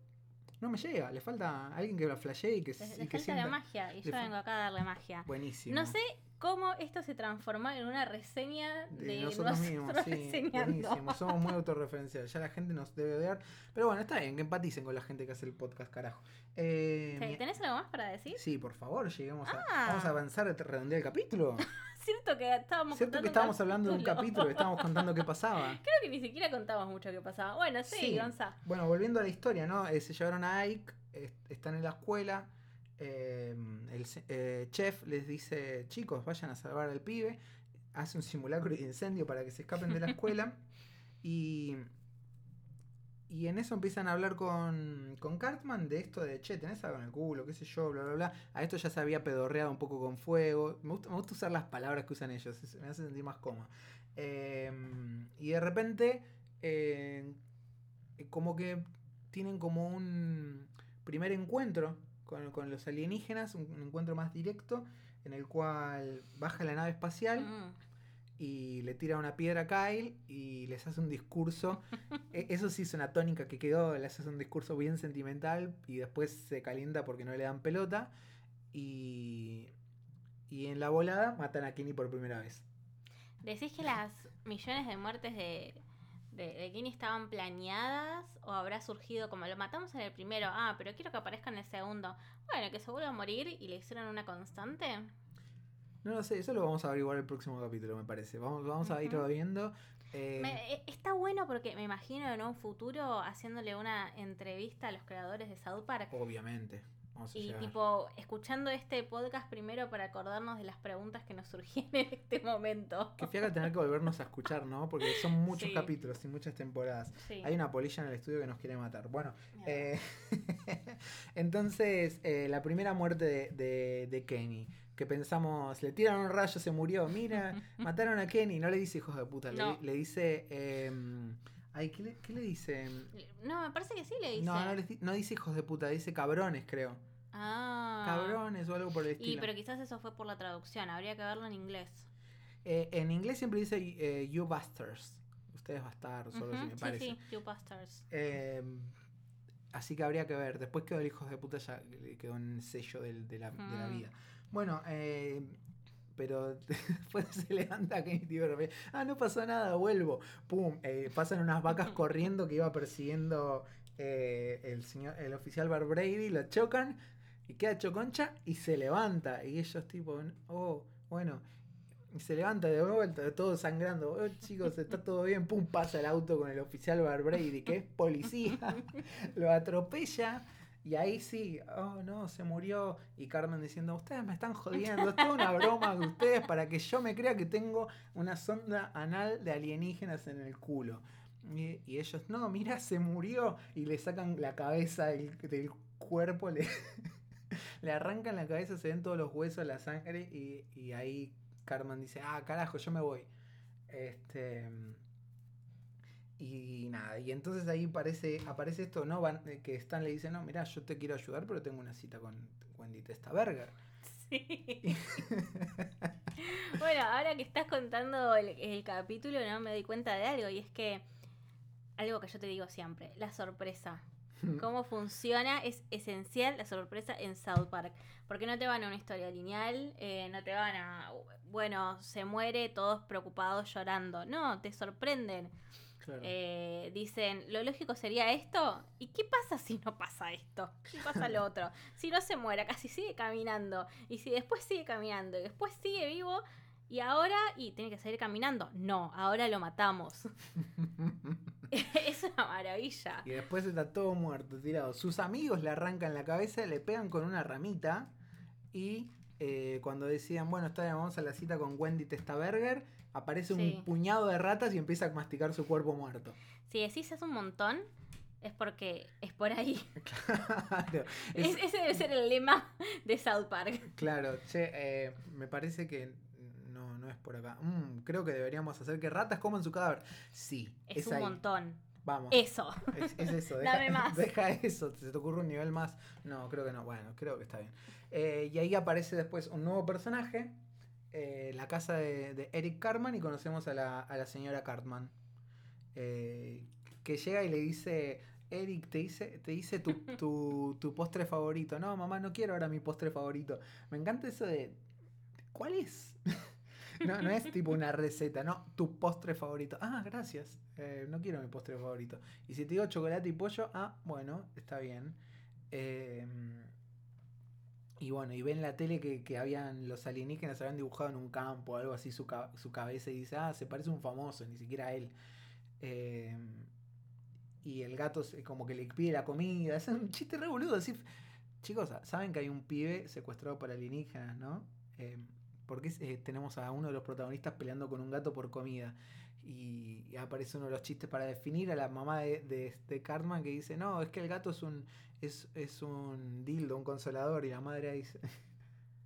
no me llega. Le falta alguien que lo flashee y que, Le, y le que falta la magia y yo vengo acá a darle magia. Buenísimo. No sé cómo esto se transformó en una reseña de, de nosotros mismos, sí, buenísimo, somos muy autorreferenciales, ya la gente nos debe odiar, pero bueno, está bien, que empaticen con la gente que hace el podcast, carajo. Eh, ¿Tenés algo más para decir? sí, por favor, lleguemos a, Ah. vamos a avanzar a redondear el capítulo. Cierto que estábamos Cierto contando que estábamos hablando de un capítulo, que estábamos contando qué pasaba. Creo que ni siquiera contamos mucho qué pasaba. Bueno, sí, Sí. Gonza. Bueno, volviendo a la historia, ¿no? Eh, se llevaron a Ike, eh, están en la escuela, eh, el eh, chef les dice, chicos, vayan a salvar al pibe, hace un simulacro de incendio para que se escapen de la escuela y, y en eso empiezan a hablar con, con Cartman de esto de, che, tenés algo en el culo, qué sé yo, bla, bla, bla. A esto ya se había pedorreado un poco con fuego. Me gusta, me gusta usar las palabras que usan ellos, me hace sentir más cómodo. Eh, y de repente, eh, como que tienen como un primer encuentro con, con los alienígenas, un, un encuentro más directo, en el cual baja la nave espacial Mm. y le tira una piedra a Kyle y les hace un discurso. E- Eso sí es una tónica que quedó, le hace un discurso bien sentimental y después se calienta porque no le dan pelota. Y, y en la volada matan a Kenny por primera vez. ¿Decís que las millones de muertes de, de, de Kenny estaban planeadas o habrá surgido como lo matamos en el primero? Ah, pero quiero que aparezca en el segundo. Bueno, que se vuelva a morir y le hicieron una constante. No lo sé, eso lo vamos a averiguar el próximo capítulo, me parece. Vamos, vamos a ir Ujú. viendo. Eh, Me- eh, está bueno porque me imagino en un futuro haciéndole una entrevista a los creadores de South Park. Obviamente. Vamos Y tipo, escuchando este podcast primero para acordarnos de las preguntas que nos surgían en este momento. Que fiaca tener que volvernos a escuchar, ¿no? Porque son muchos Sí. capítulos y muchas temporadas. Sí. Hay una polilla en el estudio que nos quiere matar. Bueno, eh, entonces, eh, la primera muerte de, de- de Kenny. Que pensamos, le tiran un rayo, se murió. Mira, mataron a Kenny. No le dice hijos de puta, le- No. le, dice. em, ay, ¿qué le, qué le dice? No, me parece que sí le dice. No, no, di- no dice hijos de puta, dice cabrones, creo. Ah. Cabrones o algo por el Y estilo. pero quizás eso fue por la traducción, habría que verlo en inglés. Eh, en inglés siempre dice eh, you bastards. Ustedes bastardos, o algo así Ujú, me sí, parece. sí, You Bastards. Eh, así que habría que ver. Después quedó el hijo de puta, ya quedó un sello del- de, la, de la vida. Bueno, eh, pero después se levanta Kenny. Ah, no pasó nada, vuelvo. Pum, eh, pasan unas vacas corriendo que iba persiguiendo eh, el, señor, el oficial Bar Brady, lo chocan y queda choconcha y se levanta. Y ellos tipo, oh, bueno. Y se levanta de vuelta, todo sangrando. Oh, chicos, está todo bien. Pum, pasa el auto con el oficial Bar Brady, que es policía. lo atropella. Y ahí sí, oh no, se murió. Y Carmen diciendo, ustedes me están jodiendo, es toda una broma de ustedes para que yo me crea que tengo una sonda anal de alienígenas en el culo. Y, y ellos, no, mira, se murió. Y le sacan la cabeza del, del cuerpo, le, le arrancan la cabeza, se ven todos los huesos, la sangre. Y, y ahí Carmen dice, ah, carajo, yo me voy. Este. Y nada, y entonces ahí aparece, aparece esto, ¿no? Van- eh, que Stan le dice, no, mira, yo te quiero ayudar, pero tengo una cita con Wendy Testaberger. Sí. bueno, ahora que estás contando el, el capítulo, no me doy cuenta de algo, y es que algo que yo te digo siempre, la sorpresa. Cómo funciona es esencial la sorpresa en South Park. Porque no te van a una historia lineal, eh, no te van a, bueno, se muere, todos preocupados llorando. No, te sorprenden. Claro. Eh, dicen, lo lógico sería esto. ¿Y qué pasa si no pasa esto? ¿Qué pasa lo otro? Si no se muere, casi sigue caminando. Y si después sigue caminando y después sigue vivo. Y ahora, y tiene que seguir caminando. No, ahora lo matamos. es una maravilla. Y después está todo muerto, tirado. Sus amigos le arrancan la cabeza, le pegan con una ramita. Y eh, cuando decían, bueno, está bien, vamos a la cita con Wendy Testaberger, aparece Sí. un puñado de ratas y empieza a masticar su cuerpo muerto. Si decís es un montón, es porque es por ahí. Claro, es- Es- ese debe ser el lema de South Park. claro, che, eh, me parece que no, no es por acá. Mm, creo que deberíamos hacer que ratas coman su cadáver. Sí, Es, es, un ahí. montón. Vamos. Eso. Es, es eso, deja, Dame más. deja eso, se te ocurre un nivel más. No, creo que no, bueno, creo que está bien. Eh, y ahí aparece después un nuevo personaje, eh, la casa de, de Eric Cartman, y conocemos a la, a la señora Cartman, eh, que llega y le dice, Eric, te dice, te dice tu, tu, tu postre favorito. No, mamá, no quiero ahora mi postre favorito. Me encanta eso de, ¿cuál es? No, no es tipo una receta, no, tu postre favorito. Ah, gracias. eh, no quiero mi postre favorito. Y si te digo chocolate y pollo, ah, bueno, está bien. Eh, y bueno, y ven la tele que, que habían los alienígenas habían dibujado en un campo, algo así su, su cabeza, y dice, ah, se parece un famoso, ni siquiera a él. Eh, y el gato como que le pide la comida. Es un chiste re boludo. Así, chicos, saben que hay un pibe secuestrado por alienígenas, ¿no? Eh, porque eh, tenemos a uno de los protagonistas peleando con un gato por comida. Y, y aparece uno de los chistes para definir a la mamá de, de, de Cartman que dice, no, es que el gato es un, es, es un dildo, un consolador. Y la madre dice,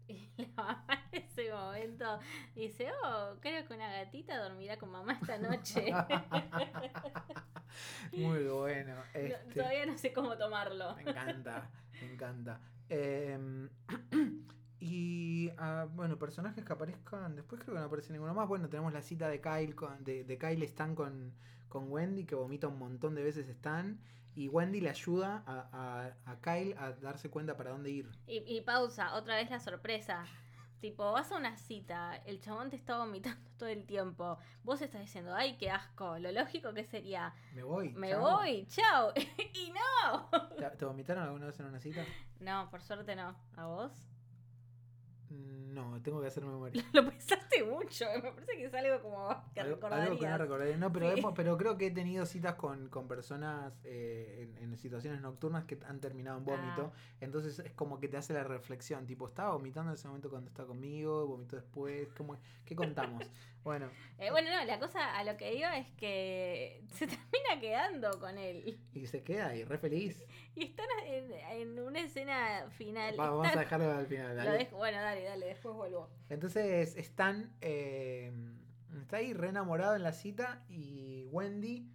Y la mamá en ese momento dice, oh, creo que una gatita dormirá con mamá esta noche. muy bueno. No, este. Todavía no sé cómo tomarlo. Me encanta, me encanta. Em, y ah, bueno, personajes que aparezcan. Después creo que no aparece ninguno más. Bueno, tenemos la cita de Kyle con, de, de Kyle Stan con, con Wendy, que vomita un montón de veces Stan. Y Wendy le ayuda a, a- a Kyle a darse cuenta para dónde ir. Y, y pausa, otra vez la sorpresa. Tipo, vas a una cita, el chabón te está vomitando todo el tiempo. Vos estás diciendo, ay, qué asco. Lo lógico que sería, Me voy. me chao. voy, chao. y no. ¿Te, te vomitaron alguna vez en una cita? No, por suerte no. ¿A vos? No, tengo que hacer memoria. Lo pensaste mucho, me parece que es algo como que Algo, algo que no recordaré. No, pero, Sí. hemos- pero creo que he tenido citas con, con personas eh, en, en situaciones nocturnas que han terminado en vómito. Ah. Entonces es como que te hace la reflexión. Tipo, estaba vomitando en ese momento cuando estaba conmigo, vomitó después. ¿cómo, ¿Qué contamos? bueno, Eh, bueno, no, la cosa a lo que iba es que se termina quedando con él. y se queda ahí, re feliz. Y están en, en una escena final. Va- vamos a dejarlo al final. lo dejo- bueno, dale, dale, después vuelvo. Entonces están. eh, está ahí re enamorado en la cita y Wendy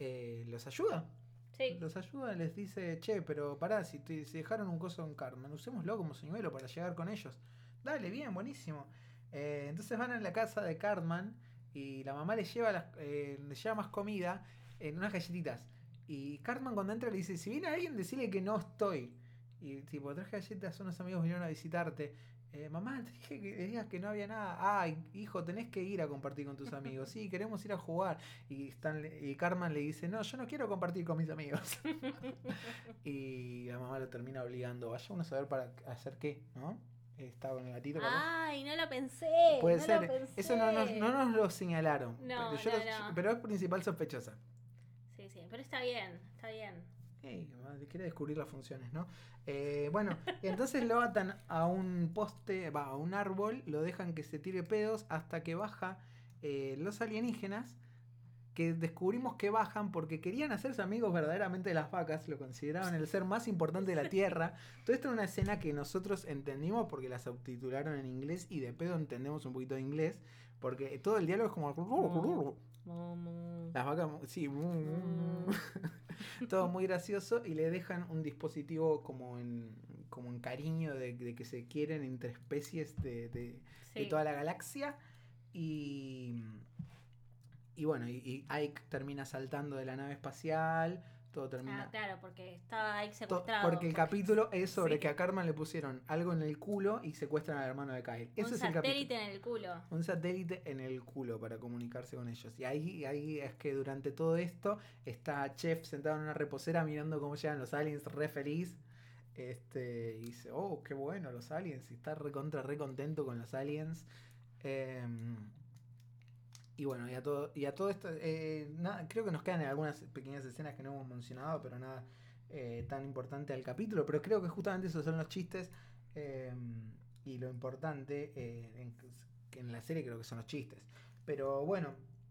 eh, los ayuda. Sí. Los ayuda, les dice, che, pero pará, si, te, si dejaron un coso en Carmen, usémoslo como señuelo para llegar con ellos. Dale, bien, buenísimo. Eh, entonces van a la casa de Cartman y la mamá les lleva, las, eh, les lleva más comida en unas galletitas. Y Cartman cuando entra le dice, si viene alguien, decirle que no estoy. Y tipo, traje galletas, unos amigos vinieron a visitarte. Eh, mamá, te dije que digas que no había nada. Ay, hijo, tenés que ir a compartir con tus amigos. Sí, queremos ir a jugar. Y, Stan, y Cartman le dice, no, yo no quiero compartir con mis amigos. y la mamá lo termina obligando. Vaya uno a saber para hacer qué, ¿no? Está con el gatito. Ay, no lo pensé. Puede no ser. Lo pensé. Eso no nos, no nos lo señalaron. No, pero, yo no, no. pero es principal sospechosa. Pero está bien, está bien. Ey, madre, quiere descubrir las funciones, ¿no? Eh, bueno, entonces lo atan a un poste, va, a un árbol, lo dejan que se tire pedos hasta que baja eh, los alienígenas, que descubrimos que bajan porque querían hacerse amigos verdaderamente de las vacas, lo consideraban el ser más importante de la Tierra. Todo esto es una escena que nosotros entendimos porque la subtitularon en inglés y de pedo entendemos un poquito de inglés, porque todo el diálogo es como... Las vacas, sí, todo muy gracioso y le dejan un dispositivo como en, como en cariño de, de que se quieren entre especies de, de- toda la galaxia y, y bueno, y, y Ike termina saltando de la nave espacial, todo termina... Ah, claro, porque estaba ahí to- secuestrado. porque el capítulo es sobre Sí. que a Carmen le pusieron algo en el culo y secuestran al hermano de Kyle. Ese un es el capítulo satélite en el culo. un satélite en el culo para comunicarse con ellos. Y ahí, ahí es que durante todo esto está Chef sentado en una reposera mirando cómo llegan los aliens re feliz. Este, y dice, oh, qué bueno los aliens. Y está re contra, re contento con los aliens. Em, y bueno, y a todo, y a todo esto, eh, nada, creo que nos quedan algunas pequeñas escenas que no hemos mencionado, pero nada eh, tan importante al capítulo. Pero creo que justamente esos son los chistes. em, y lo importante eh, en, en la serie creo que son los chistes. Pero bueno,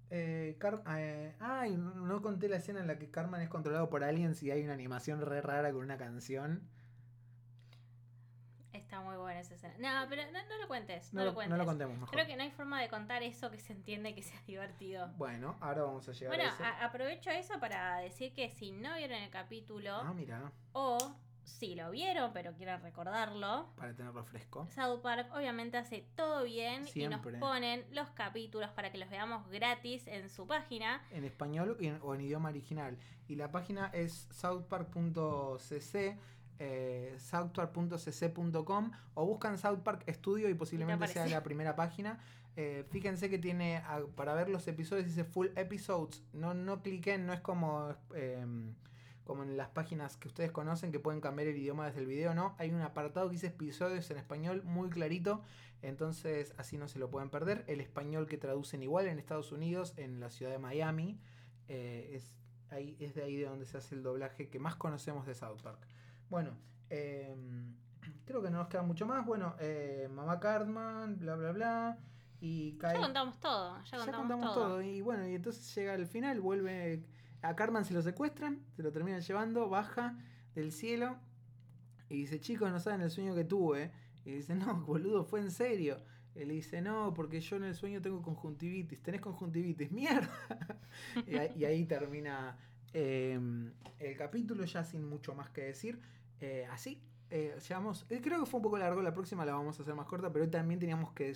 eh, Car- eh, ay, no conté la escena en la que Carmen es controlado por aliens y hay una animación re rara con una canción. Está muy buena esa escena. No, pero no, no lo cuentes, no, No, lo lo, cuentes. no lo contemos mejor. Creo que no hay forma de contar eso que se entiende que sea divertido. Bueno, ahora vamos a llegar Bueno, a eso. a- aprovecho eso para decir que si no vieron el capítulo Ah, mira, o si lo vieron pero quieren recordarlo, para tenerlo fresco. South Park obviamente hace todo bien Siempre. y nos ponen los capítulos para que los veamos gratis en su página. En español o en idioma original. Y la página es southpark.cc. Eh, southpark.cc.com o buscan South Park Studio y posiblemente sea la primera página. Eh, fíjense que tiene para ver los episodios dice full episodes. No, no cliquen, no es como, em, como en las páginas que ustedes conocen que pueden cambiar el idioma desde el video, no. Hay un apartado que dice episodios en español muy clarito. Entonces así no se lo pueden perder. El español que traducen igual en Estados Unidos, en la ciudad de Miami. eh, es, ahí, es de ahí de donde se hace el doblaje que más conocemos de South Park. Bueno, em, creo que no nos queda mucho más. Bueno, eh, Mamá Cartman, bla, bla, bla. Y Ya Kyle- contamos todo, ya, ya contamos, todo. todo. Y bueno, y entonces llega al final, vuelve. A Cartman se lo secuestran, se lo terminan llevando, baja del cielo y dice: Chicos, no saben el sueño que tuve. Y dice: No, boludo, fue en serio. Y le dice: No, porque yo en el sueño tengo conjuntivitis. Tenés conjuntivitis, mierda. y, ahí, y ahí termina eh, el capítulo, ya sin mucho más que decir. Eh, así, eh, llegamos. eh, creo que fue un poco largo, la próxima la vamos a hacer más corta, pero hoy también teníamos que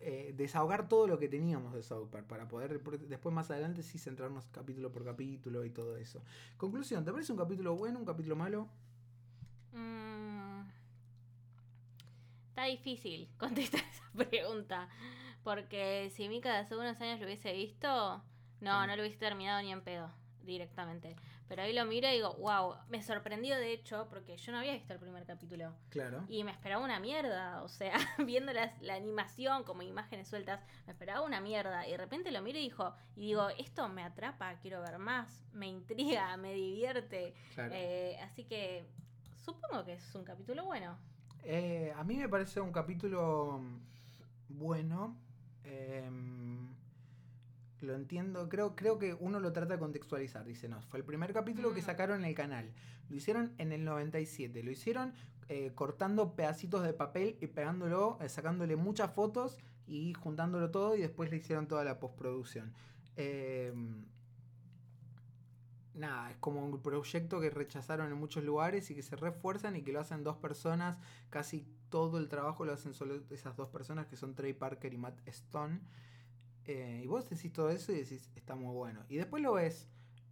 eh, desahogar todo lo que teníamos de South Park para poder después más adelante sí centrarnos capítulo por capítulo y todo eso. Conclusión, ¿te parece un capítulo bueno, un capítulo malo? Mm, está difícil contestar esa pregunta. Porque si Mika de hace unos años lo hubiese visto, no, no lo hubiese terminado ni en pedo, directamente. Pero ahí lo miro y digo, wow, me sorprendió de hecho, porque yo no había visto el primer capítulo. Claro. Y me esperaba una mierda, o sea, viendo la animación como imágenes sueltas, me esperaba una mierda. Y de repente lo miro y, dijo, y digo, esto me atrapa, quiero ver más, me intriga, me divierte. claro. Eh, así que supongo que es un capítulo bueno. Eh, a mí me parece un capítulo mm, bueno. em, lo entiendo. Creo, creo que uno lo trata de contextualizar. Dice, no, fue el primer capítulo que Mm. sacaron en el canal. Lo hicieron en el 97. Lo hicieron eh, cortando pedacitos de papel y pegándolo, eh, sacándole muchas fotos y juntándolo todo y después le hicieron toda la postproducción. Em, nada, es como un proyecto que rechazaron en muchos lugares y que se refuerzan y que lo hacen dos personas. Casi todo el trabajo lo hacen solo esas dos personas que son Trey Parker y Matt Stone. Eh, y vos decís todo eso y decís, está muy bueno. Y después lo ves.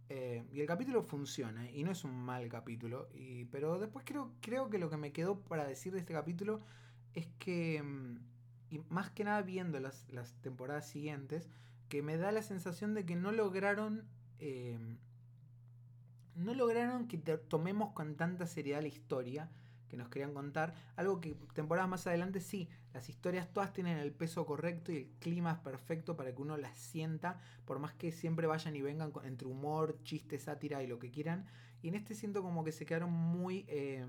eh, y el capítulo funciona y no es un mal capítulo. Y, pero después creo, creo que lo que me quedó para decir de este capítulo es que, mm, y más que nada viendo las, las temporadas siguientes, que me da la sensación de que no lograron eh, no lograron que tomemos con tanta seriedad la historia que nos querían contar. Algo que temporadas más adelante sí, las historias todas tienen el peso correcto y el clima es perfecto para que uno las sienta, por más que siempre vayan y vengan con- entre humor, chiste, sátira y lo que quieran. Y en este siento como que se quedaron muy... eh,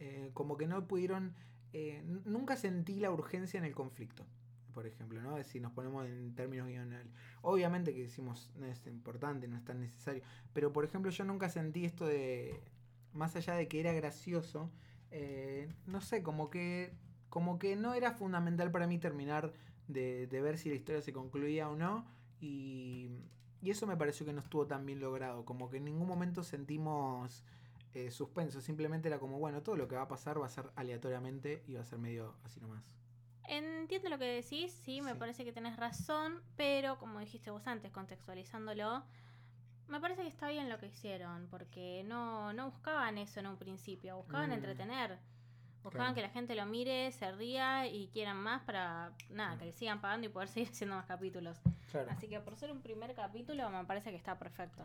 eh, como que no pudieron... eh, nunca sentí la urgencia en el conflicto. Por ejemplo, ¿no? Si nos ponemos en términos guionales. Obviamente que decimos no es importante, no es tan necesario. Pero por ejemplo, yo nunca sentí esto de. Más allá de que era gracioso. Eh, no sé, como que. Como que no era fundamental para mí terminar de, de ver si la historia se concluía o no. Y. Y eso me pareció que no estuvo tan bien logrado. Como que en ningún momento sentimos eh, suspenso. Simplemente era como, bueno, todo lo que va a pasar va a ser aleatoriamente y va a ser medio así nomás. Entiendo lo que decís, sí, me Sí. parece que tenés razón, pero como dijiste vos antes, contextualizándolo, me parece que está bien lo que hicieron, porque no, no buscaban eso en un principio, buscaban Mm. entretener. Buscaban Claro. que la gente lo mire, se ría y quieran más para, nada, que le sigan pagando y poder seguir haciendo más capítulos. Claro. Así que por ser un primer capítulo me parece que está perfecto.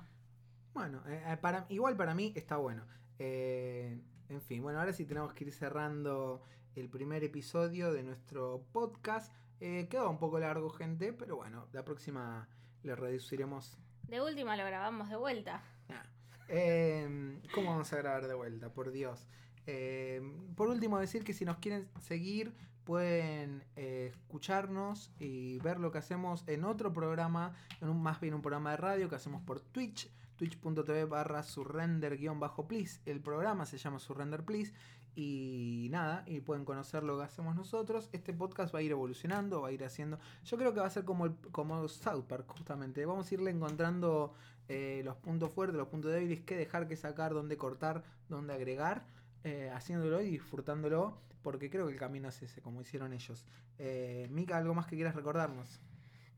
Bueno, eh, eh, para, igual para mí está bueno. Eh, en fin, bueno, ahora sí tenemos que ir cerrando el primer episodio de nuestro podcast. Eh, quedó un poco largo, gente, pero bueno, la próxima le reduciremos. De última lo grabamos de vuelta. Nah. Eh, ¿Cómo vamos a grabar de vuelta? Por Dios. Eh, por último, decir que si nos quieren seguir, pueden eh, escucharnos y ver lo que hacemos en otro programa, en un, más bien un programa de radio que hacemos por Twitch, twitch.tv barra surrender-please. El programa se llama Surrender Please. Y nada, y pueden conocer lo que hacemos nosotros. Este podcast va a ir evolucionando, va a ir haciendo. Yo creo que va a ser como, el, como South Park, justamente. Vamos a irle encontrando eh, los puntos fuertes, los puntos débiles, qué dejar, qué sacar, dónde cortar, dónde agregar, eh, haciéndolo y disfrutándolo, porque creo que el camino es ese, como hicieron ellos. Eh, Mika, ¿algo más que quieras recordarnos?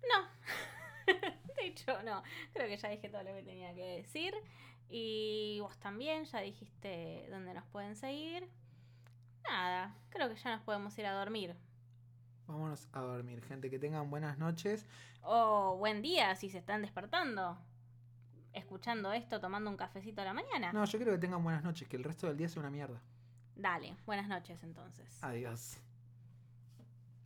No. de hecho, no. Creo que ya dije todo lo que tenía que decir. Y vos también, ya dijiste dónde nos pueden seguir. Nada, creo que ya nos podemos ir a dormir. Vámonos a dormir, gente. Que tengan buenas noches. O buen día si se están despertando. Escuchando esto, tomando un cafecito a la mañana. No, yo creo que tengan buenas noches, que el resto del día sea una mierda. Dale, buenas noches entonces. Adiós.